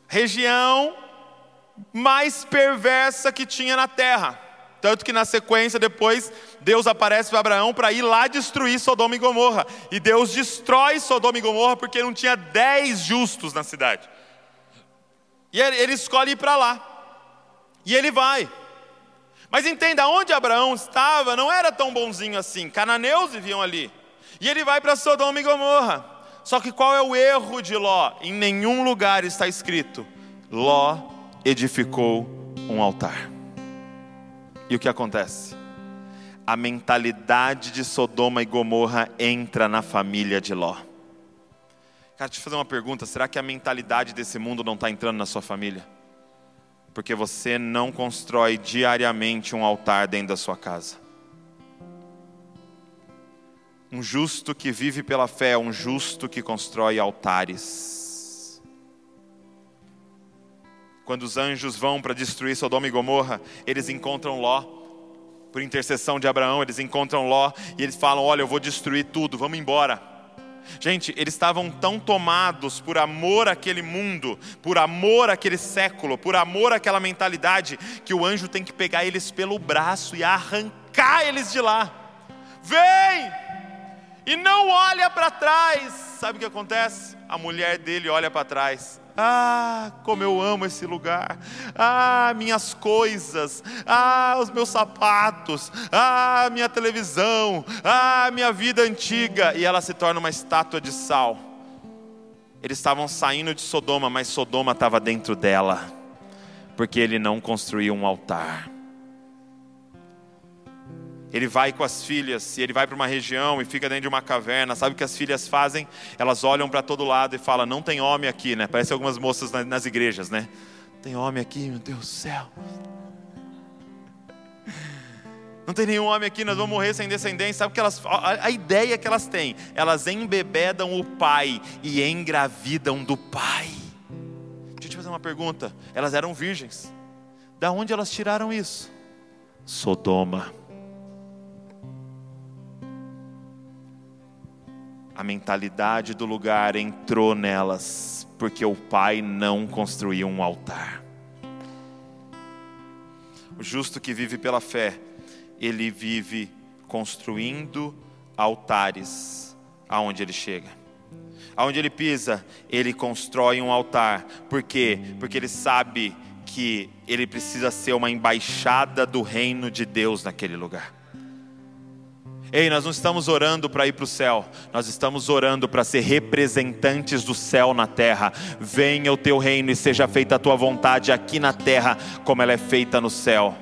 Região mais perversa que tinha na terra. Tanto que na sequência, depois, Deus aparece para Abraão para ir lá destruir Sodoma e Gomorra. E Deus destrói Sodoma e Gomorra porque não tinha dez justos na cidade. E ele escolhe ir para lá. E ele vai. Mas entenda, onde Abraão estava não era tão bonzinho assim. Cananeus viviam ali. E ele vai para Sodoma e Gomorra. Só que qual é o erro de Ló? Em nenhum lugar está escrito: Ló edificou um altar. E o que acontece? A mentalidade de Sodoma e Gomorra entra na família de Ló. Cara, deixa eu fazer uma pergunta: será que a mentalidade desse mundo não está entrando na sua família? Porque você não constrói diariamente um altar dentro da sua casa. Um justo que vive pela fé é um justo que constrói altares. Quando os anjos vão para destruir Sodoma e Gomorra, eles encontram Ló. Por intercessão de Abraão, eles encontram Ló e eles falam: Olha, eu vou destruir tudo, vamos embora. Gente, eles estavam tão tomados por amor àquele mundo, por amor àquele século, por amor àquela mentalidade, que o anjo tem que pegar eles pelo braço e arrancar eles de lá. Vem! E não olha para trás. Sabe o que acontece? A mulher dele olha para trás ah, como eu amo esse lugar. Ah, minhas coisas. Ah, os meus sapatos. Ah, minha televisão. Ah, minha vida antiga. E ela se torna uma estátua de sal. Eles estavam saindo de Sodoma, mas Sodoma estava dentro dela, porque ele não construiu um altar ele vai com as filhas, e ele vai para uma região e fica dentro de uma caverna. Sabe o que as filhas fazem? Elas olham para todo lado e falam: Não tem homem aqui, né? Parece algumas moças nas igrejas, né? Tem homem aqui, meu Deus do céu. Não tem nenhum homem aqui, nós vamos morrer sem descendência. Sabe o que elas. A, a ideia que elas têm: elas embebedam o pai e engravidam do pai. Deixa eu te fazer uma pergunta. Elas eram virgens. Da onde elas tiraram isso? Sodoma. A mentalidade do lugar entrou nelas, porque o pai não construiu um altar. O justo que vive pela fé, ele vive construindo altares aonde ele chega. Aonde ele pisa, ele constrói um altar. Por quê? Porque ele sabe que ele precisa ser uma embaixada do reino de Deus naquele lugar. Ei, nós não estamos orando para ir para o céu, nós estamos orando para ser representantes do céu na terra. Venha o teu reino e seja feita a tua vontade aqui na terra, como ela é feita no céu.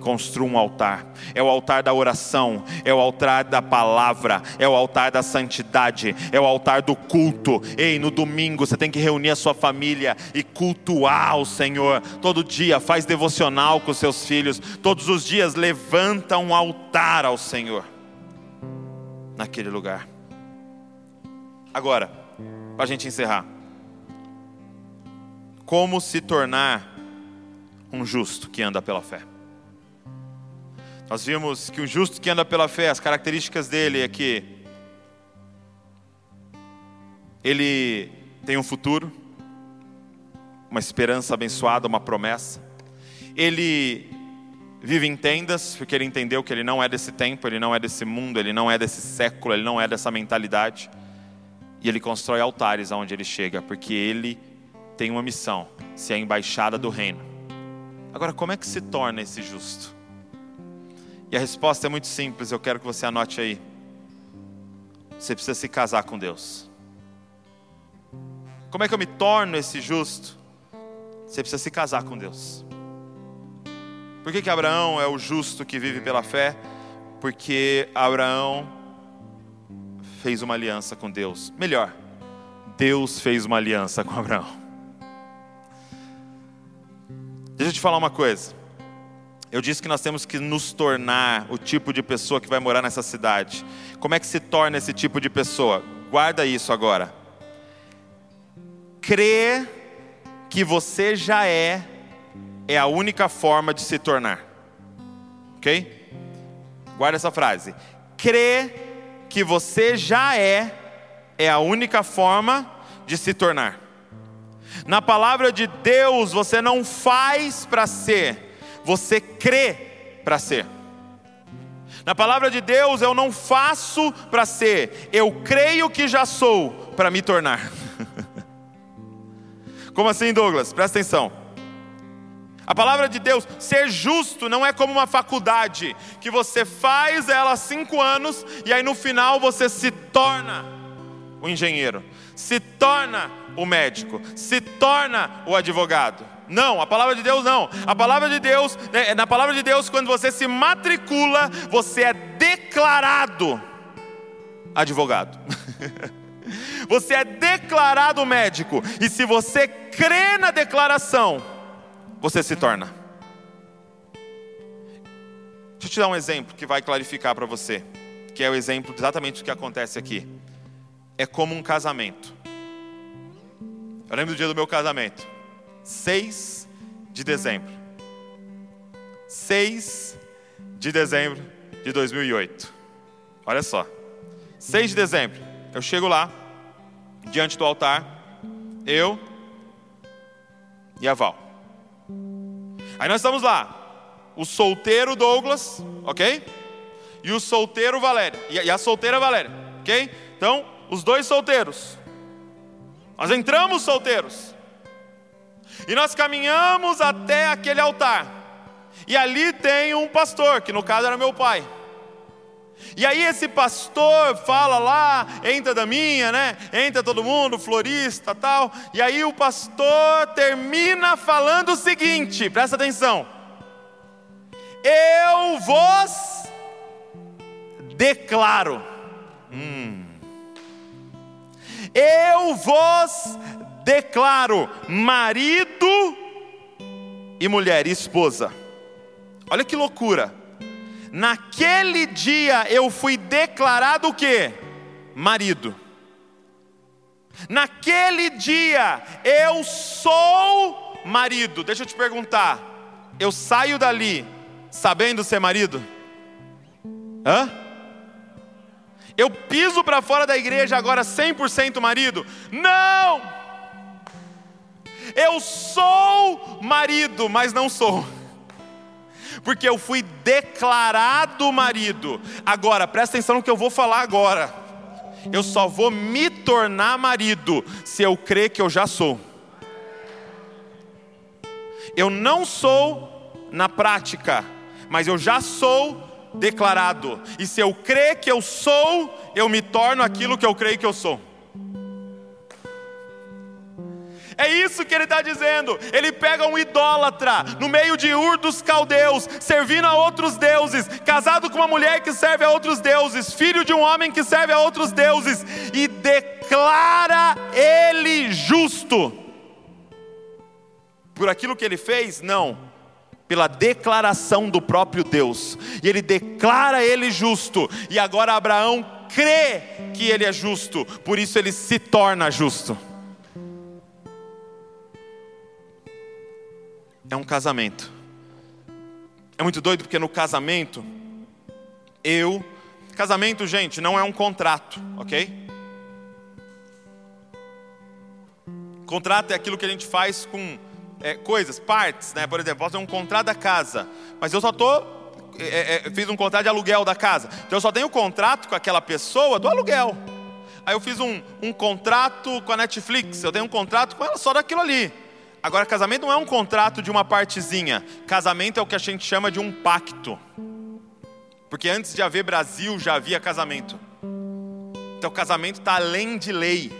Construa um altar, é o altar da oração, é o altar da palavra, é o altar da santidade, é o altar do culto. Ei, no domingo você tem que reunir a sua família e cultuar o Senhor. Todo dia faz devocional com seus filhos, todos os dias levanta um altar ao Senhor naquele lugar. Agora, para a gente encerrar, como se tornar um justo que anda pela fé? Nós vimos que o justo que anda pela fé, as características dele é que ele tem um futuro, uma esperança abençoada, uma promessa. Ele vive em tendas, porque ele entendeu que ele não é desse tempo, ele não é desse mundo, ele não é desse século, ele não é dessa mentalidade. E ele constrói altares aonde ele chega, porque ele tem uma missão, ser a embaixada do reino. Agora, como é que se torna esse justo? E a resposta é muito simples, eu quero que você anote aí. Você precisa se casar com Deus. Como é que eu me torno esse justo? Você precisa se casar com Deus. Por que, que Abraão é o justo que vive pela fé? Porque Abraão fez uma aliança com Deus. Melhor, Deus fez uma aliança com Abraão. Deixa eu te falar uma coisa. Eu disse que nós temos que nos tornar o tipo de pessoa que vai morar nessa cidade. Como é que se torna esse tipo de pessoa? Guarda isso agora. Crer que você já é é a única forma de se tornar. Ok? Guarda essa frase. Crer que você já é, é a única forma de se tornar. Na palavra de Deus, você não faz para ser, você crê para ser. Na palavra de Deus, eu não faço para ser, eu creio que já sou para me tornar. <laughs> Como assim, Douglas? Presta atenção. A palavra de Deus, ser justo, não é como uma faculdade que você faz ela cinco anos e aí no final você se torna o engenheiro, se torna o médico, se torna o advogado. Não, a palavra de Deus não. A palavra de Deus, né, na palavra de Deus, quando você se matricula, você é declarado advogado. <laughs> Você é declarado médico, e se você crê na declaração, você se torna. Deixa eu te dar um exemplo que vai clarificar para você, que é o exemplo exatamente do que acontece aqui. É como um casamento. Eu lembro do dia do meu casamento, 6 de dezembro. 6 de dezembro de 2008. Olha só, 6 de dezembro, eu chego lá, diante do altar, eu e a Val. Aí nós estamos lá, o solteiro Douglas, ok? E o solteiro Valéria, e a solteira Valéria, ok? Então, os dois solteiros. Nós entramos solteiros. E nós caminhamos até aquele altar. E ali tem um pastor, que no caso era meu pai. E aí esse pastor fala lá, entra da minha, né? Entra todo mundo, florista, tal. E aí o pastor termina falando o seguinte, presta atenção. Eu vos declaro. Hum. Eu vos declaro marido e mulher, esposa. Olha que loucura. Naquele dia eu fui declarado o quê? Marido. Naquele dia eu sou marido. Deixa eu te perguntar. Eu saio dali sabendo ser marido? Hã? Eu piso para fora da igreja agora 100% marido? Não! Eu sou marido, mas não sou porque eu fui declarado marido. Agora, presta atenção no que eu vou falar agora. Eu só vou me tornar marido se eu crer que eu já sou. Eu não sou na prática, mas eu já sou declarado. E se eu crer que eu sou, eu me torno aquilo que eu creio que eu sou. É isso que ele está dizendo. Ele pega um idólatra no meio de Ur dos caldeus, servindo a outros deuses, casado com uma mulher que serve a outros deuses, filho de um homem que serve a outros deuses, e declara ele justo. Por aquilo que ele fez? Não pela declaração do próprio Deus, e ele declara ele justo, e agora Abraão crê que ele é justo, por isso ele se torna justo. É um casamento. É muito doido porque no casamento, eu. Casamento, gente, não é um contrato, ok? Contrato é aquilo que a gente faz com é, coisas, partes, né? Por exemplo, posso ter um contrato da casa, mas eu só estou. É, é, fiz um contrato de aluguel da casa, então eu só tenho contrato com aquela pessoa do aluguel. Aí eu fiz um, um contrato com a Netflix, eu tenho um contrato com ela só daquilo ali. Agora, casamento não é um contrato de uma partezinha. Casamento é o que a gente chama de um pacto. Porque antes de haver Brasil já havia casamento. Então, casamento está além de lei.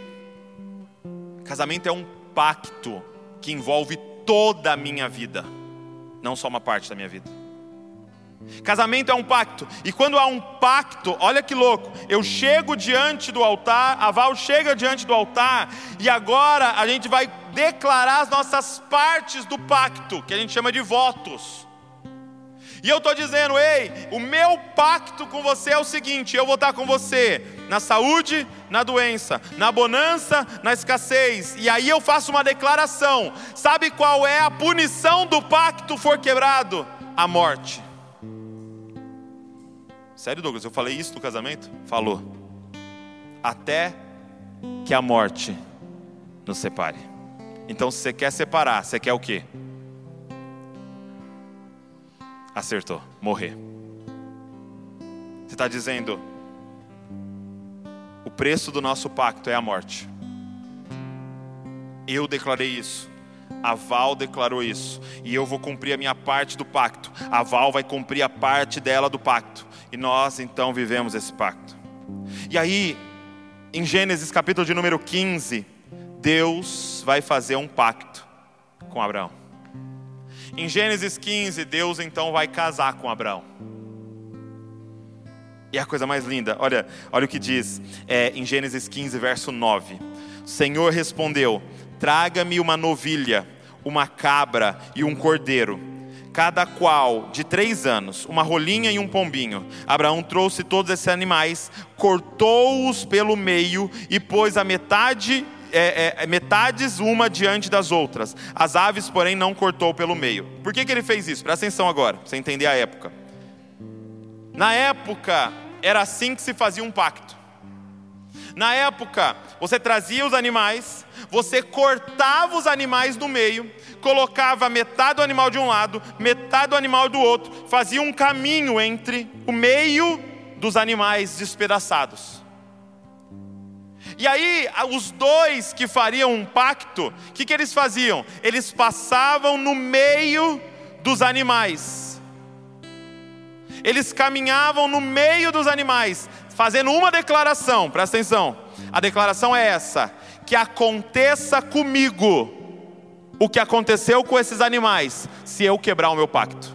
Casamento é um pacto que envolve toda a minha vida, não só uma parte da minha vida. Casamento é um pacto, e quando há um pacto, olha que louco, eu chego diante do altar, a Val chega diante do altar, e agora a gente vai declarar as nossas partes do pacto, que a gente chama de votos. E eu estou dizendo, ei, o meu pacto com você é o seguinte: eu vou estar com você na saúde, na doença, na bonança, na escassez. E aí eu faço uma declaração: sabe qual é a punição do pacto for quebrado? A morte. Sério, Douglas, eu falei isso no casamento? Falou. Até que a morte nos separe. Então, se você quer separar, você quer o quê? Acertou, morrer. Você está dizendo, o preço do nosso pacto é a morte. Eu declarei isso. A Val declarou isso. E eu vou cumprir a minha parte do pacto. A Val vai cumprir a parte dela do pacto. E nós então vivemos esse pacto. E aí, em Gênesis capítulo de número 15, Deus vai fazer um pacto com Abraão. Em Gênesis 15, Deus então vai casar com Abraão. E a coisa mais linda, olha, olha o que diz é, em Gênesis 15, verso 9. O Senhor respondeu: Traga-me uma novilha, uma cabra e um cordeiro, cada qual de três anos, uma rolinha e um pombinho. Abraão trouxe todos esses animais, cortou-os pelo meio e pôs a metade é, é, metades uma diante das outras. As aves, porém, não cortou pelo meio. Por que, que ele fez isso? Presta atenção agora, para você entender a época. Na época, era assim que se fazia um pacto. Na época, você trazia os animais, você cortava os animais no meio, colocava metade do animal de um lado, metade do animal do outro, fazia um caminho entre o meio dos animais despedaçados. E aí, os dois que fariam um pacto, o que, que eles faziam? Eles passavam no meio dos animais. Eles caminhavam no meio dos animais, fazendo uma declaração, presta atenção. A declaração é essa: que aconteça comigo o que aconteceu com esses animais, se eu quebrar o meu pacto.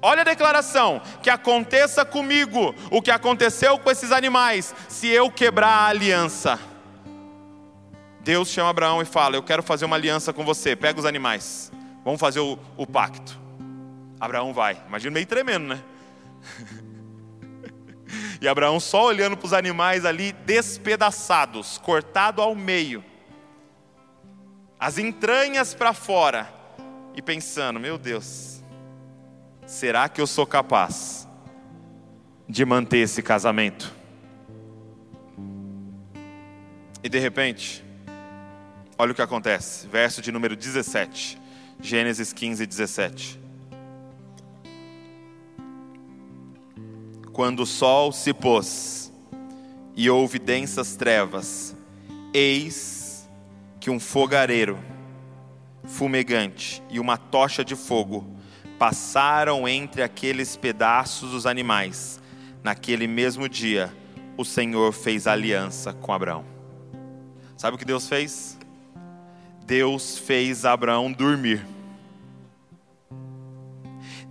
Olha a declaração: que aconteça comigo o que aconteceu com esses animais, se eu quebrar a aliança. Deus chama Abraão e fala: Eu quero fazer uma aliança com você, pega os animais, vamos fazer o, o pacto. Abraão vai, imagina meio tremendo, né? <laughs> E Abraão só olhando para os animais ali despedaçados, cortado ao meio, as entranhas para fora, e pensando: Meu Deus, será que eu sou capaz de manter esse casamento? E de repente, olha o que acontece, verso de número 17, Gênesis 15, 17. Quando o sol se pôs e houve densas trevas, eis que um fogareiro fumegante e uma tocha de fogo passaram entre aqueles pedaços dos animais. Naquele mesmo dia, o Senhor fez aliança com Abraão. Sabe o que Deus fez? Deus fez Abraão dormir.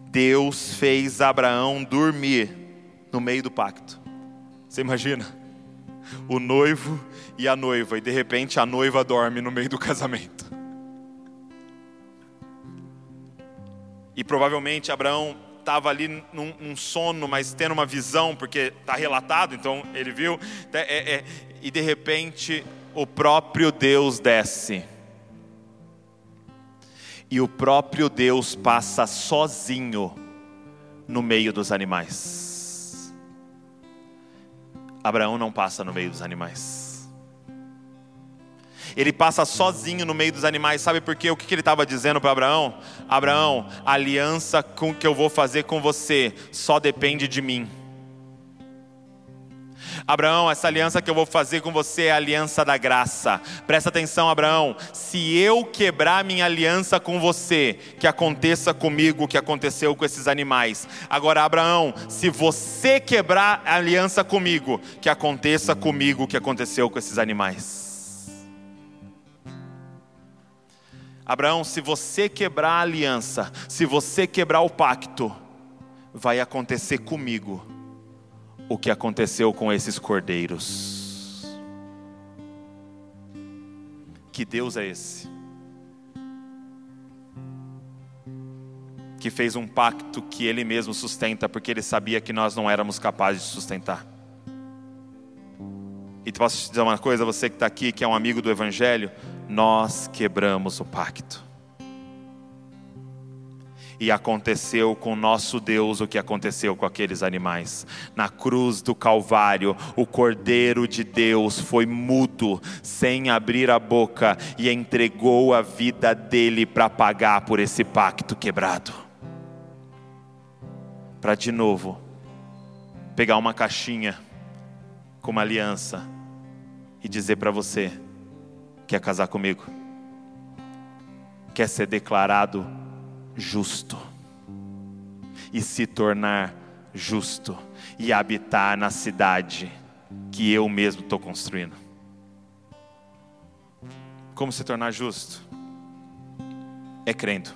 Deus fez Abraão dormir no meio do pacto. Você imagina? O noivo e a noiva, e de repente a noiva dorme no meio do <laughs> casamento. E provavelmente Abraão estava ali num, num, sono, mas tendo uma visão, porque está relatado, então ele viu. É, é, é, e de repente o próprio Deus desce. E o próprio Deus passa sozinho no meio dos animais. Abraão não passa no meio dos animais ele passa sozinho no meio dos animais. Sabe por quê? O que ele estava dizendo para Abraão? Abraão, a aliança com que eu vou fazer com você só depende de mim. Abraão, essa aliança que eu vou fazer com você é a aliança da graça. Presta atenção, Abraão. Se eu quebrar minha aliança com você, que aconteça comigo o que aconteceu com esses animais. Agora, Abraão, se você quebrar a aliança comigo, que aconteça comigo o que aconteceu com esses animais. Abraão, se você quebrar a aliança, se você quebrar o pacto, vai acontecer comigo o que aconteceu com esses cordeiros. Que Deus é esse? Que fez um pacto que Ele mesmo sustenta, porque Ele sabia que nós não éramos capazes de sustentar. E posso te dizer uma coisa, você que está aqui, que é um amigo do Evangelho, nós quebramos o pacto. E aconteceu com nosso Deus o que aconteceu com aqueles animais. Na cruz do Calvário, o Cordeiro de Deus foi mudo, sem abrir a boca, e entregou a vida dele para pagar por esse pacto quebrado. Para de novo pegar uma caixinha com uma aliança e dizer para você: quer casar comigo? Quer ser declarado justo e se tornar justo e habitar na cidade que eu mesmo estou construindo? Como se tornar justo? É crendo.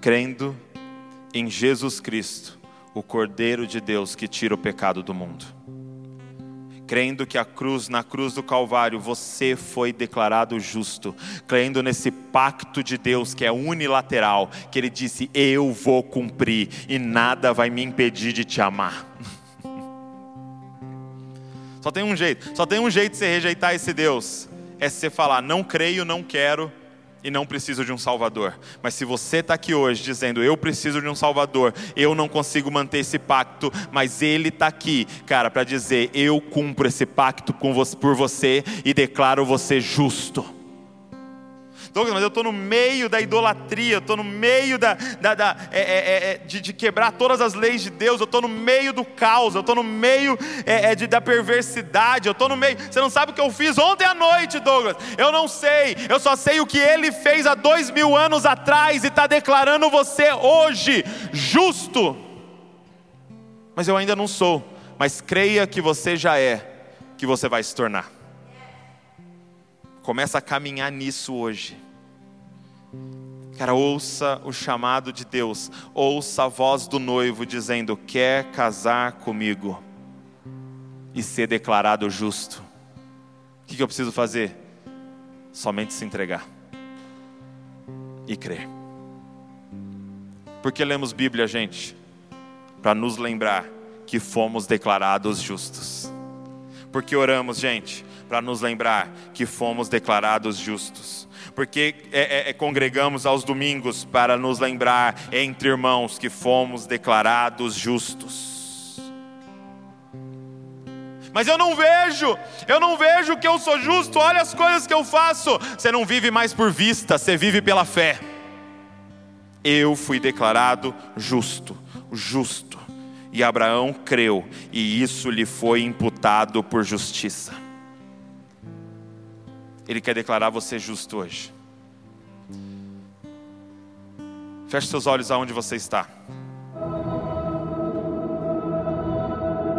Crendo em Jesus Cristo, o Cordeiro de Deus que tira o pecado do mundo. Crendo que a cruz, na cruz do Calvário, você foi declarado justo, crendo nesse pacto de Deus que é unilateral, que Ele disse: Eu vou cumprir e nada vai me impedir de te amar. <laughs> Só tem um jeito, só tem um jeito de você rejeitar esse Deus, é você falar: Não creio, não quero, e não preciso de um Salvador. Mas se você está aqui hoje dizendo, eu preciso de um Salvador, eu não consigo manter esse pacto, mas Ele está aqui, cara, para dizer, eu cumpro esse pacto por você e declaro você justo. Douglas, mas eu estou no meio da idolatria, eu estou no meio da, da, da é, é, é, é, de, de, quebrar todas as leis de Deus, eu estou no meio do caos, eu estou no meio é, de, da perversidade, eu estou no meio. Você não sabe o que eu fiz ontem à noite, Douglas? Eu não sei, eu só sei o que ele fez há dois mil anos atrás e está declarando você hoje justo. Mas eu ainda não sou, mas creia que você já é, que você vai se tornar. Começa a caminhar nisso hoje. Cara, ouça o chamado de Deus, ouça a voz do noivo dizendo: Quer casar comigo e ser declarado justo. O que eu preciso fazer? Somente se entregar e crer. Porque lemos Bíblia, gente? Para nos lembrar que fomos declarados justos. Porque oramos, gente? Para nos lembrar que fomos declarados justos. Porque é, é, é, congregamos aos domingos para nos lembrar, entre irmãos, que fomos declarados justos. Mas eu não vejo, eu não vejo que eu sou justo, olha as coisas que eu faço. Você não vive mais por vista, você vive pela fé. Eu fui declarado justo, justo. E Abraão creu, e isso lhe foi imputado por justiça. Ele quer declarar você justo hoje. Feche seus olhos aonde você está.